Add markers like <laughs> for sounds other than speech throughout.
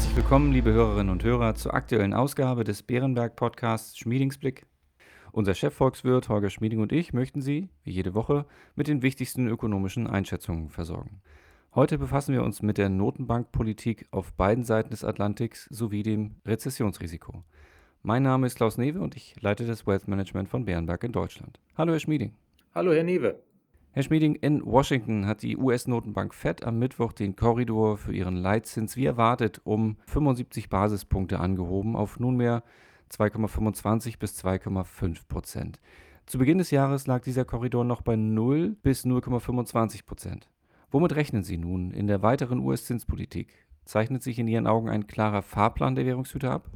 Herzlich willkommen, liebe Hörerinnen und Hörer, zur aktuellen Ausgabe des Bärenberg-Podcasts Schmiedingsblick. Unser Chefvolkswirt Holger Schmieding und ich möchten Sie, wie jede Woche, mit den wichtigsten ökonomischen Einschätzungen versorgen. Heute befassen wir uns mit der Notenbankpolitik auf beiden Seiten des Atlantiks sowie dem Rezessionsrisiko. Mein Name ist Klaus Newe und ich leite das Wealth Management von Bärenberg in Deutschland. Hallo, Herr Schmieding. Hallo, Herr Newe. Herr Schmieding, in Washington hat die US-Notenbank Fed am Mittwoch den Korridor für ihren Leitzins wie erwartet um 75 Basispunkte angehoben auf nunmehr 2,25 bis 2,5 Prozent. Zu Beginn des Jahres lag dieser Korridor noch bei 0 bis 0,25 Prozent. Womit rechnen Sie nun in der weiteren US-Zinspolitik? Zeichnet sich in Ihren Augen ein klarer Fahrplan der Währungshüter ab?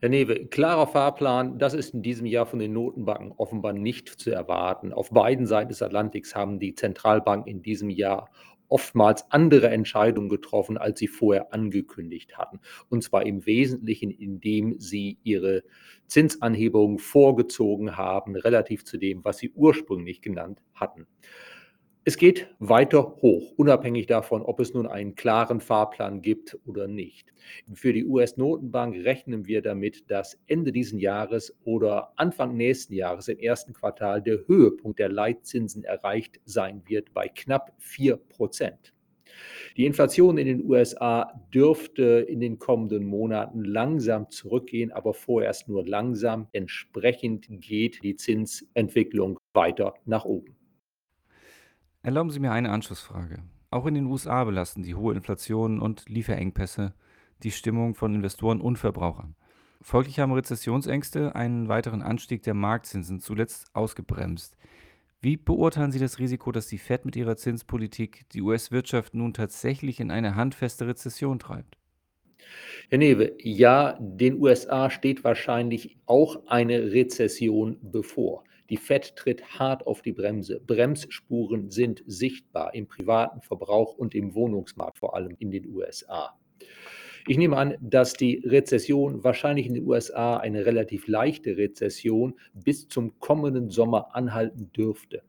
Herr Newe, klarer Fahrplan, das ist in diesem Jahr von den Notenbanken offenbar nicht zu erwarten. Auf beiden Seiten des Atlantiks haben die Zentralbanken in diesem Jahr oftmals andere Entscheidungen getroffen, als sie vorher angekündigt hatten. Und zwar im Wesentlichen, indem sie ihre Zinsanhebungen vorgezogen haben, relativ zu dem, was sie ursprünglich genannt hatten. Es geht weiter hoch, unabhängig davon, ob es nun einen klaren Fahrplan gibt oder nicht. Für die US-Notenbank rechnen wir damit, dass Ende dieses Jahres oder Anfang nächsten Jahres im ersten Quartal der Höhepunkt der Leitzinsen erreicht sein wird bei knapp 4 Prozent. Die Inflation in den USA dürfte in den kommenden Monaten langsam zurückgehen, aber vorerst nur langsam. Entsprechend geht die Zinsentwicklung weiter nach oben. Erlauben Sie mir eine Anschlussfrage. Auch in den USA belasten die hohe Inflation und Lieferengpässe die Stimmung von Investoren und Verbrauchern. Folglich haben Rezessionsängste einen weiteren Anstieg der Marktzinsen zuletzt ausgebremst. Wie beurteilen Sie das Risiko, dass die Fed mit ihrer Zinspolitik die US-Wirtschaft nun tatsächlich in eine handfeste Rezession treibt? Herr Newe, ja, den USA steht wahrscheinlich auch eine Rezession bevor. Die Fed tritt hart auf die Bremse. Bremsspuren sind sichtbar im privaten Verbrauch und im Wohnungsmarkt, vor allem in den USA. Ich nehme an, dass die Rezession wahrscheinlich in den USA eine relativ leichte Rezession bis zum kommenden Sommer anhalten dürfte.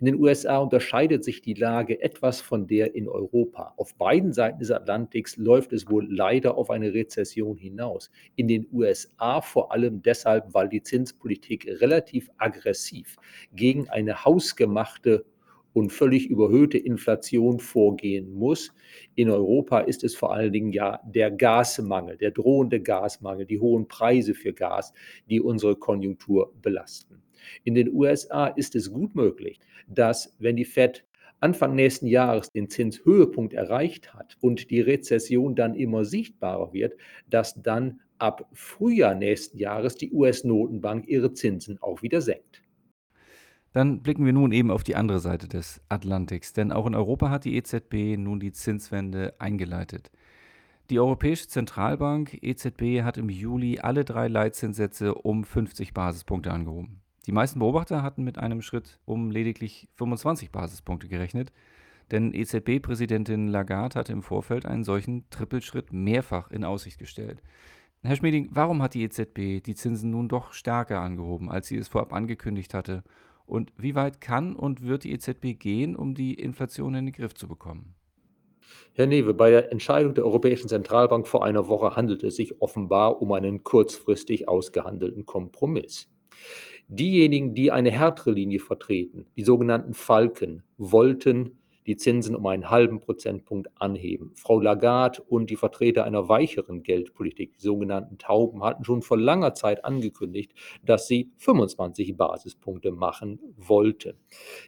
In den USA unterscheidet sich die Lage etwas von der in Europa. Auf beiden Seiten des Atlantiks läuft es wohl leider auf eine Rezession hinaus. In den USA vor allem deshalb, weil die Zinspolitik relativ aggressiv gegen eine hausgemachte und völlig überhöhte Inflation vorgehen muss. In Europa ist es vor allen Dingen ja der Gasmangel, der drohende Gasmangel, die hohen Preise für Gas, die unsere Konjunktur belasten. In den USA ist es gut möglich, dass wenn die Fed Anfang nächsten Jahres den Zinshöhepunkt erreicht hat und die Rezession dann immer sichtbarer wird, dass dann ab Frühjahr nächsten Jahres die US-Notenbank ihre Zinsen auch wieder senkt. Dann blicken wir nun eben auf die andere Seite des Atlantiks, denn auch in Europa hat die EZB nun die Zinswende eingeleitet. Die Europäische Zentralbank EZB hat im Juli alle drei Leitzinssätze um 50 Basispunkte angehoben. Die meisten Beobachter hatten mit einem Schritt um lediglich 25 Basispunkte gerechnet, denn EZB-Präsidentin Lagarde hatte im Vorfeld einen solchen Trippelschritt mehrfach in Aussicht gestellt. Herr Schmieding, warum hat die EZB die Zinsen nun doch stärker angehoben, als sie es vorab angekündigt hatte? Und wie weit kann und wird die EZB gehen, um die Inflation in den Griff zu bekommen? Herr Newe, bei der Entscheidung der Europäischen Zentralbank vor einer Woche handelt es sich offenbar um einen kurzfristig ausgehandelten Kompromiss. Diejenigen, die eine härtere Linie vertreten, die sogenannten Falken, wollten die Zinsen um einen halben Prozentpunkt anheben. Frau Lagarde und die Vertreter einer weicheren Geldpolitik, die sogenannten Tauben, hatten schon vor langer Zeit angekündigt, dass sie 25 Basispunkte machen wollten.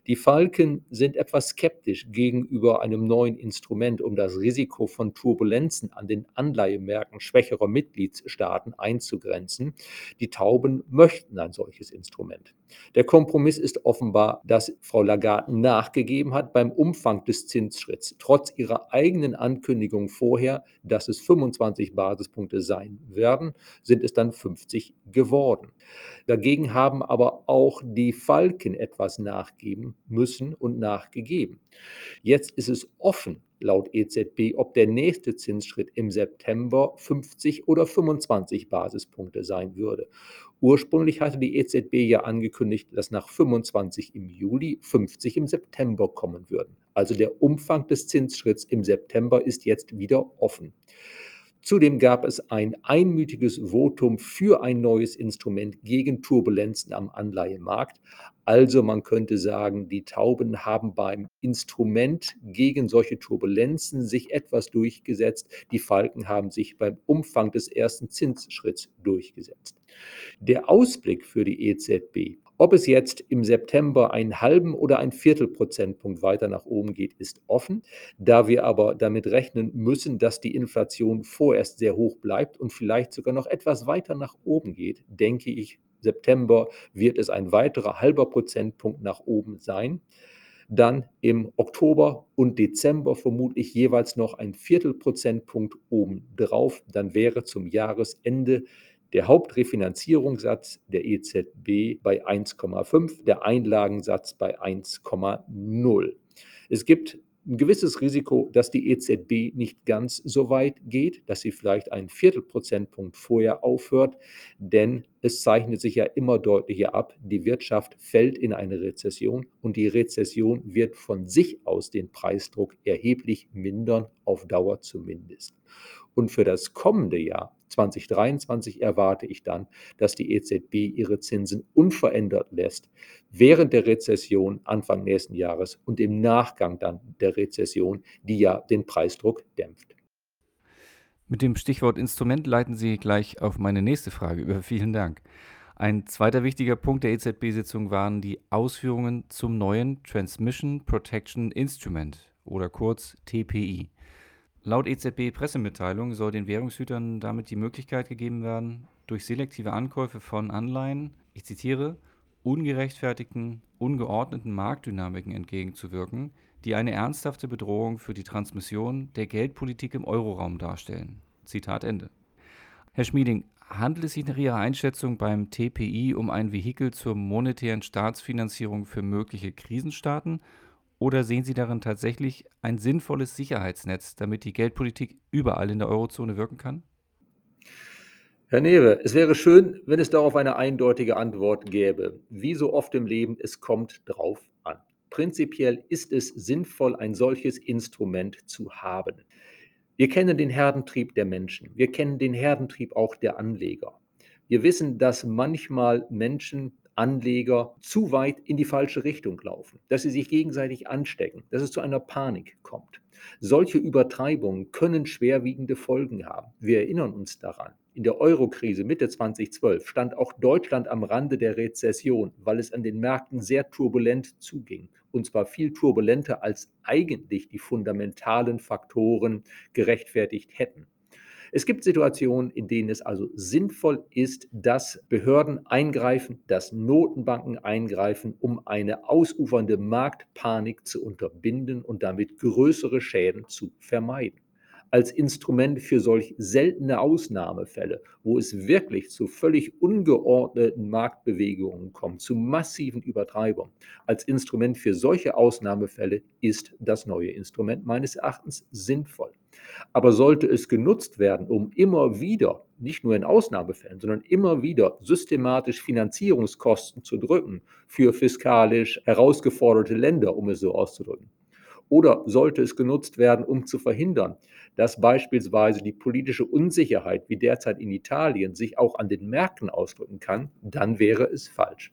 Die Falken sind etwas skeptisch gegenüber einem neuen Instrument, um das Risiko von Turbulenzen an den Anleihemärkten schwächerer Mitgliedstaaten einzugrenzen. Die Tauben möchten ein solches Instrument. Der Kompromiss ist offenbar, dass Frau Lagarde nachgegeben hat beim Umfang des Zinsschritts, trotz ihrer eigenen Ankündigung vorher, dass es 25 Basispunkte sein werden, sind es dann 50 geworden. Dagegen haben aber auch die Falken etwas nachgeben müssen und nachgegeben. Jetzt ist es offen, laut EZB, ob der nächste Zinsschritt im September 50 oder 25 Basispunkte sein würde. Ursprünglich hatte die EZB ja angekündigt, dass nach 25 im Juli 50 im September kommen würden. Also der Umfang des Zinsschritts im September ist jetzt wieder offen. Zudem gab es ein einmütiges Votum für ein neues Instrument gegen Turbulenzen am Anleihemarkt. Also man könnte sagen, die Tauben haben beim Instrument gegen solche Turbulenzen sich etwas durchgesetzt. Die Falken haben sich beim Umfang des ersten Zinsschritts durchgesetzt. Der Ausblick für die EZB ob es jetzt im September einen halben oder einen Viertelprozentpunkt weiter nach oben geht, ist offen. Da wir aber damit rechnen müssen, dass die Inflation vorerst sehr hoch bleibt und vielleicht sogar noch etwas weiter nach oben geht, denke ich, September wird es ein weiterer halber Prozentpunkt nach oben sein. Dann im Oktober und Dezember vermutlich jeweils noch ein Viertelprozentpunkt oben drauf. Dann wäre zum Jahresende der Hauptrefinanzierungssatz der EZB bei 1,5, der Einlagensatz bei 1,0. Es gibt ein gewisses Risiko, dass die EZB nicht ganz so weit geht, dass sie vielleicht einen Viertelprozentpunkt vorher aufhört, denn es zeichnet sich ja immer deutlicher ab, die Wirtschaft fällt in eine Rezession und die Rezession wird von sich aus den Preisdruck erheblich mindern, auf Dauer zumindest. Und für das kommende Jahr 2023 erwarte ich dann, dass die EZB ihre Zinsen unverändert lässt während der Rezession Anfang nächsten Jahres und im Nachgang dann der Rezession, die ja den Preisdruck dämpft. Mit dem Stichwort Instrument leiten Sie gleich auf meine nächste Frage über. Vielen Dank. Ein zweiter wichtiger Punkt der EZB-Sitzung waren die Ausführungen zum neuen Transmission Protection Instrument oder kurz TPI. Laut EZB-Pressemitteilung soll den Währungshütern damit die Möglichkeit gegeben werden, durch selektive Ankäufe von Anleihen, ich zitiere, ungerechtfertigten, ungeordneten Marktdynamiken entgegenzuwirken, die eine ernsthafte Bedrohung für die Transmission der Geldpolitik im Euroraum darstellen. Zitat Ende. Herr Schmieding, handelt es sich nach Ihrer Einschätzung beim TPI um ein Vehikel zur monetären Staatsfinanzierung für mögliche Krisenstaaten oder sehen Sie darin tatsächlich ein sinnvolles Sicherheitsnetz, damit die Geldpolitik überall in der Eurozone wirken kann? Herr Newe, es wäre schön, wenn es darauf eine eindeutige Antwort gäbe. Wie so oft im Leben, es kommt drauf an. Prinzipiell ist es sinnvoll, ein solches Instrument zu haben. Wir kennen den Herdentrieb der Menschen. Wir kennen den Herdentrieb auch der Anleger. Wir wissen, dass manchmal Menschen Anleger zu weit in die falsche Richtung laufen, dass sie sich gegenseitig anstecken, dass es zu einer Panik kommt. Solche Übertreibungen können schwerwiegende Folgen haben. Wir erinnern uns daran. In der Eurokrise Mitte 2012 stand auch Deutschland am Rande der Rezession, weil es an den Märkten sehr turbulent zuging. Und zwar viel turbulenter, als eigentlich die fundamentalen Faktoren gerechtfertigt hätten. Es gibt Situationen, in denen es also sinnvoll ist, dass Behörden eingreifen, dass Notenbanken eingreifen, um eine ausufernde Marktpanik zu unterbinden und damit größere Schäden zu vermeiden als Instrument für solch seltene Ausnahmefälle, wo es wirklich zu völlig ungeordneten Marktbewegungen kommt, zu massiven Übertreibungen. Als Instrument für solche Ausnahmefälle ist das neue Instrument meines Erachtens sinnvoll. Aber sollte es genutzt werden, um immer wieder, nicht nur in Ausnahmefällen, sondern immer wieder systematisch Finanzierungskosten zu drücken für fiskalisch herausgeforderte Länder, um es so auszudrücken, oder sollte es genutzt werden, um zu verhindern, dass beispielsweise die politische Unsicherheit wie derzeit in Italien sich auch an den Märkten ausdrücken kann, dann wäre es falsch.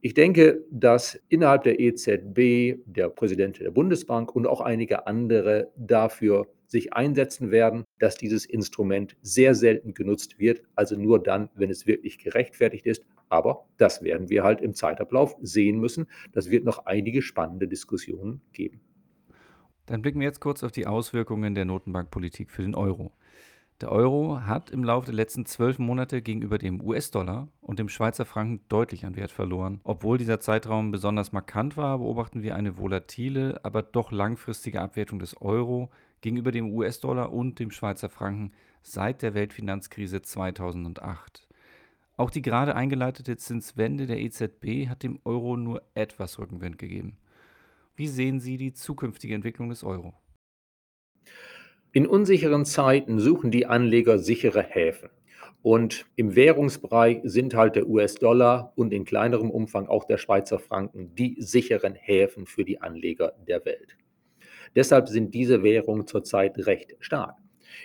Ich denke, dass innerhalb der EZB der Präsident der Bundesbank und auch einige andere dafür sich einsetzen werden, dass dieses Instrument sehr selten genutzt wird, also nur dann, wenn es wirklich gerechtfertigt ist. Aber das werden wir halt im Zeitablauf sehen müssen. Das wird noch einige spannende Diskussionen geben. Dann blicken wir jetzt kurz auf die Auswirkungen der Notenbankpolitik für den Euro. Der Euro hat im Laufe der letzten zwölf Monate gegenüber dem US-Dollar und dem Schweizer Franken deutlich an Wert verloren. Obwohl dieser Zeitraum besonders markant war, beobachten wir eine volatile, aber doch langfristige Abwertung des Euro gegenüber dem US-Dollar und dem Schweizer Franken seit der Weltfinanzkrise 2008. Auch die gerade eingeleitete Zinswende der EZB hat dem Euro nur etwas Rückenwind gegeben. Wie sehen Sie die zukünftige Entwicklung des Euro? In unsicheren Zeiten suchen die Anleger sichere Häfen. Und im Währungsbereich sind halt der US-Dollar und in kleinerem Umfang auch der Schweizer Franken die sicheren Häfen für die Anleger der Welt. Deshalb sind diese Währungen zurzeit recht stark.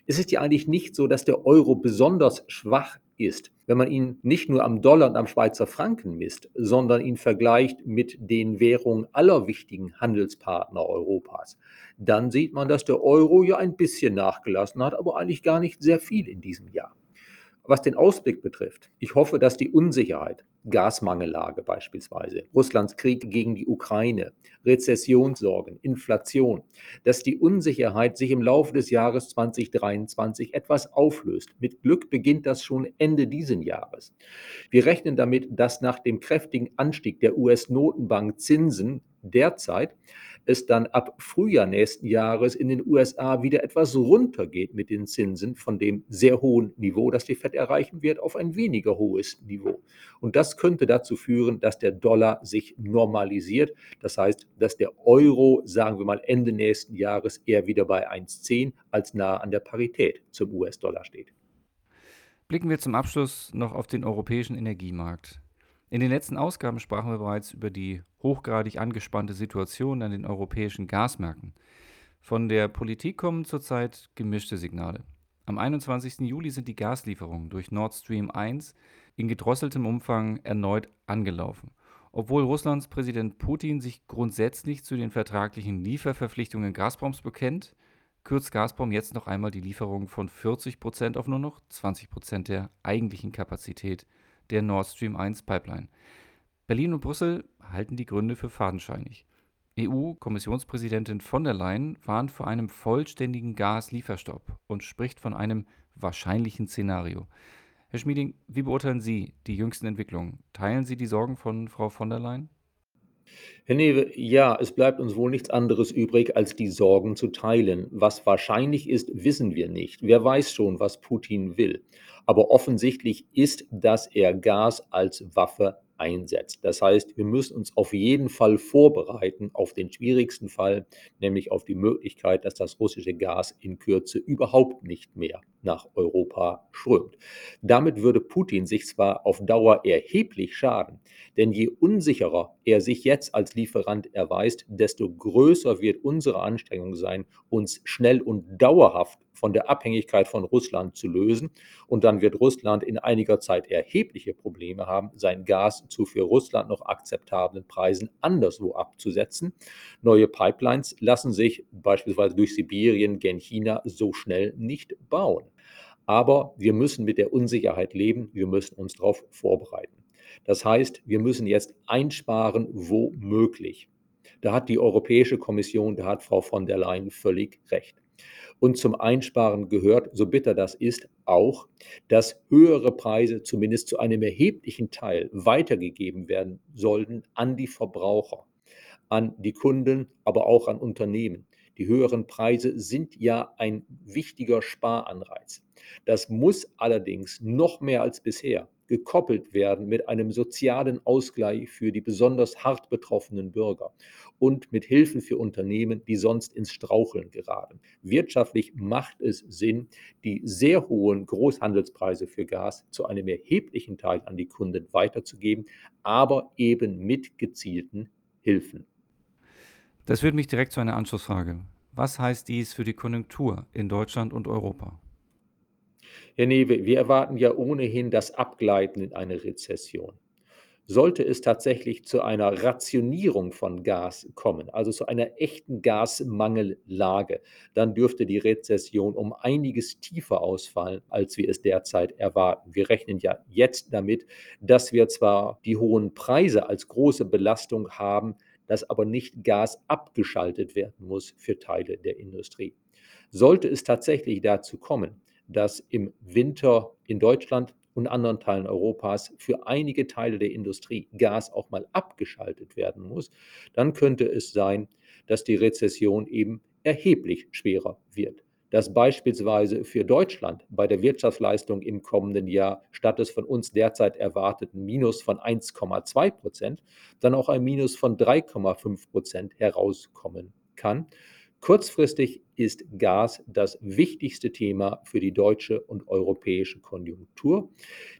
Es ist ja eigentlich nicht so, dass der Euro besonders schwach ist, wenn man ihn nicht nur am Dollar und am Schweizer Franken misst, sondern ihn vergleicht mit den Währungen aller wichtigen Handelspartner Europas, dann sieht man, dass der Euro ja ein bisschen nachgelassen hat, aber eigentlich gar nicht sehr viel in diesem Jahr. Was den Ausblick betrifft, ich hoffe, dass die Unsicherheit, Gasmangellage beispielsweise, Russlands Krieg gegen die Ukraine, Rezessionssorgen, Inflation, dass die Unsicherheit sich im Laufe des Jahres 2023 etwas auflöst. Mit Glück beginnt das schon Ende dieses Jahres. Wir rechnen damit, dass nach dem kräftigen Anstieg der US-Notenbank Zinsen derzeit es dann ab Frühjahr nächsten Jahres in den USA wieder etwas runtergeht mit den Zinsen von dem sehr hohen Niveau, das die Fed erreichen wird, auf ein weniger hohes Niveau. Und das könnte dazu führen, dass der Dollar sich normalisiert. Das heißt, dass der Euro, sagen wir mal, Ende nächsten Jahres eher wieder bei 1,10 als nahe an der Parität zum US-Dollar steht. Blicken wir zum Abschluss noch auf den europäischen Energiemarkt. In den letzten Ausgaben sprachen wir bereits über die hochgradig angespannte Situation an den europäischen Gasmärkten. Von der Politik kommen zurzeit gemischte Signale. Am 21. Juli sind die Gaslieferungen durch Nord Stream 1 in gedrosseltem Umfang erneut angelaufen. Obwohl Russlands Präsident Putin sich grundsätzlich zu den vertraglichen Lieferverpflichtungen Gazproms bekennt, kürzt Gazprom jetzt noch einmal die Lieferung von 40 Prozent auf nur noch 20 Prozent der eigentlichen Kapazität der Nord Stream 1 Pipeline. Berlin und Brüssel halten die Gründe für fadenscheinig. EU-Kommissionspräsidentin von der Leyen warnt vor einem vollständigen Gaslieferstopp und spricht von einem wahrscheinlichen Szenario. Herr Schmieding, wie beurteilen Sie die jüngsten Entwicklungen? Teilen Sie die Sorgen von Frau von der Leyen? Herr Newe, ja, es bleibt uns wohl nichts anderes übrig, als die Sorgen zu teilen. Was wahrscheinlich ist, wissen wir nicht. Wer weiß schon, was Putin will. Aber offensichtlich ist, dass er Gas als Waffe einsetzt. Das heißt, wir müssen uns auf jeden Fall vorbereiten auf den schwierigsten Fall, nämlich auf die Möglichkeit, dass das russische Gas in Kürze überhaupt nicht mehr nach Europa strömt. Damit würde Putin sich zwar auf Dauer erheblich schaden, denn je unsicherer er sich jetzt als Lieferant erweist, desto größer wird unsere Anstrengung sein, uns schnell und dauerhaft von der Abhängigkeit von Russland zu lösen. Und dann wird Russland in einiger Zeit erhebliche Probleme haben, sein Gas zu für Russland noch akzeptablen Preisen anderswo abzusetzen. Neue Pipelines lassen sich beispielsweise durch Sibirien gen China so schnell nicht bauen. Aber wir müssen mit der Unsicherheit leben, wir müssen uns darauf vorbereiten. Das heißt, wir müssen jetzt einsparen, wo möglich. Da hat die Europäische Kommission, da hat Frau von der Leyen völlig recht. Und zum Einsparen gehört, so bitter das ist, auch, dass höhere Preise zumindest zu einem erheblichen Teil weitergegeben werden sollten an die Verbraucher, an die Kunden, aber auch an Unternehmen. Die höheren Preise sind ja ein wichtiger Sparanreiz. Das muss allerdings noch mehr als bisher gekoppelt werden mit einem sozialen Ausgleich für die besonders hart betroffenen Bürger und mit Hilfen für Unternehmen, die sonst ins Straucheln geraten. Wirtschaftlich macht es Sinn, die sehr hohen Großhandelspreise für Gas zu einem erheblichen Teil an die Kunden weiterzugeben, aber eben mit gezielten Hilfen. Das führt mich direkt zu einer Anschlussfrage. Was heißt dies für die Konjunktur in Deutschland und Europa? Herr Newe, wir erwarten ja ohnehin das Abgleiten in eine Rezession. Sollte es tatsächlich zu einer Rationierung von Gas kommen, also zu einer echten Gasmangellage, dann dürfte die Rezession um einiges tiefer ausfallen, als wir es derzeit erwarten. Wir rechnen ja jetzt damit, dass wir zwar die hohen Preise als große Belastung haben, dass aber nicht Gas abgeschaltet werden muss für Teile der Industrie. Sollte es tatsächlich dazu kommen, dass im Winter in Deutschland und anderen Teilen Europas für einige Teile der Industrie Gas auch mal abgeschaltet werden muss, dann könnte es sein, dass die Rezession eben erheblich schwerer wird. Dass beispielsweise für Deutschland bei der Wirtschaftsleistung im kommenden Jahr statt des von uns derzeit erwarteten Minus von 1,2 Prozent dann auch ein Minus von 3,5 Prozent herauskommen kann. Kurzfristig ist Gas das wichtigste Thema für die deutsche und europäische Konjunktur.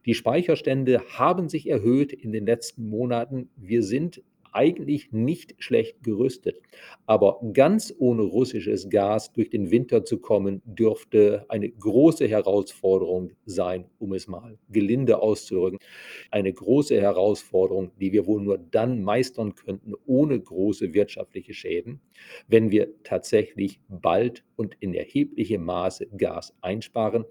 Die Speicherstände haben sich erhöht in den letzten Monaten. Wir sind eigentlich nicht schlecht gerüstet. Aber ganz ohne russisches Gas durch den Winter zu kommen, dürfte eine große Herausforderung sein, um es mal gelinde auszudrücken. Eine große Herausforderung, die wir wohl nur dann meistern könnten, ohne große wirtschaftliche Schäden, wenn wir tatsächlich bald und in erheblichem Maße Gas einsparen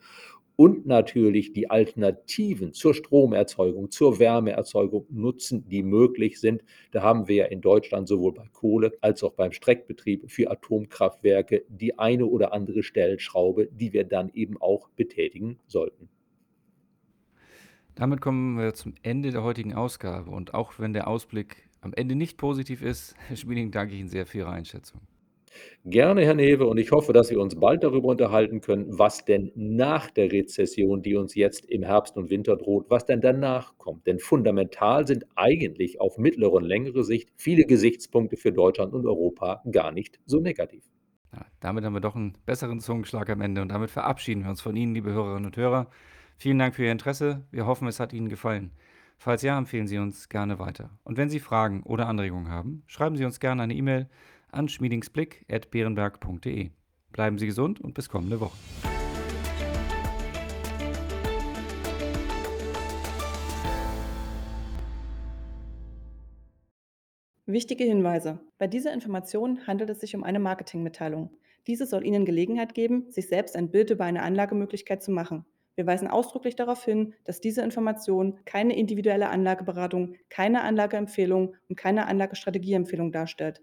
und natürlich die Alternativen zur Stromerzeugung, zur Wärmeerzeugung nutzen, die möglich sind. Da haben wir ja in Deutschland sowohl bei Kohle als auch beim Streckbetrieb für Atomkraftwerke die eine oder andere Stellschraube, die wir dann eben auch betätigen sollten. Damit kommen wir zum Ende der heutigen Ausgabe. Und auch wenn der Ausblick am Ende nicht positiv ist, Herr <laughs> Schmieding, danke ich Ihnen sehr für Ihre Einschätzung. Gerne, Herr Newe, und ich hoffe, dass wir uns bald darüber unterhalten können, was denn nach der Rezession, die uns jetzt im Herbst und Winter droht, was denn danach kommt. Denn fundamental sind eigentlich auf mittlere und längere Sicht viele Gesichtspunkte für Deutschland und Europa gar nicht so negativ. Ja, damit haben wir doch einen besseren Zungenschlag am Ende und damit verabschieden wir uns von Ihnen, liebe Hörerinnen und Hörer. Vielen Dank für Ihr Interesse. Wir hoffen, es hat Ihnen gefallen. Falls ja, empfehlen Sie uns gerne weiter. Und wenn Sie Fragen oder Anregungen haben, schreiben Sie uns gerne eine E-Mail an schmiedingsblick.beerenberg.de. Bleiben Sie gesund und bis kommende Woche. Wichtige Hinweise. Bei dieser Information handelt es sich um eine Marketingmitteilung. Diese soll Ihnen Gelegenheit geben, sich selbst ein Bild über eine Anlagemöglichkeit zu machen. Wir weisen ausdrücklich darauf hin, dass diese Information keine individuelle Anlageberatung, keine Anlageempfehlung und keine Anlagestrategieempfehlung darstellt.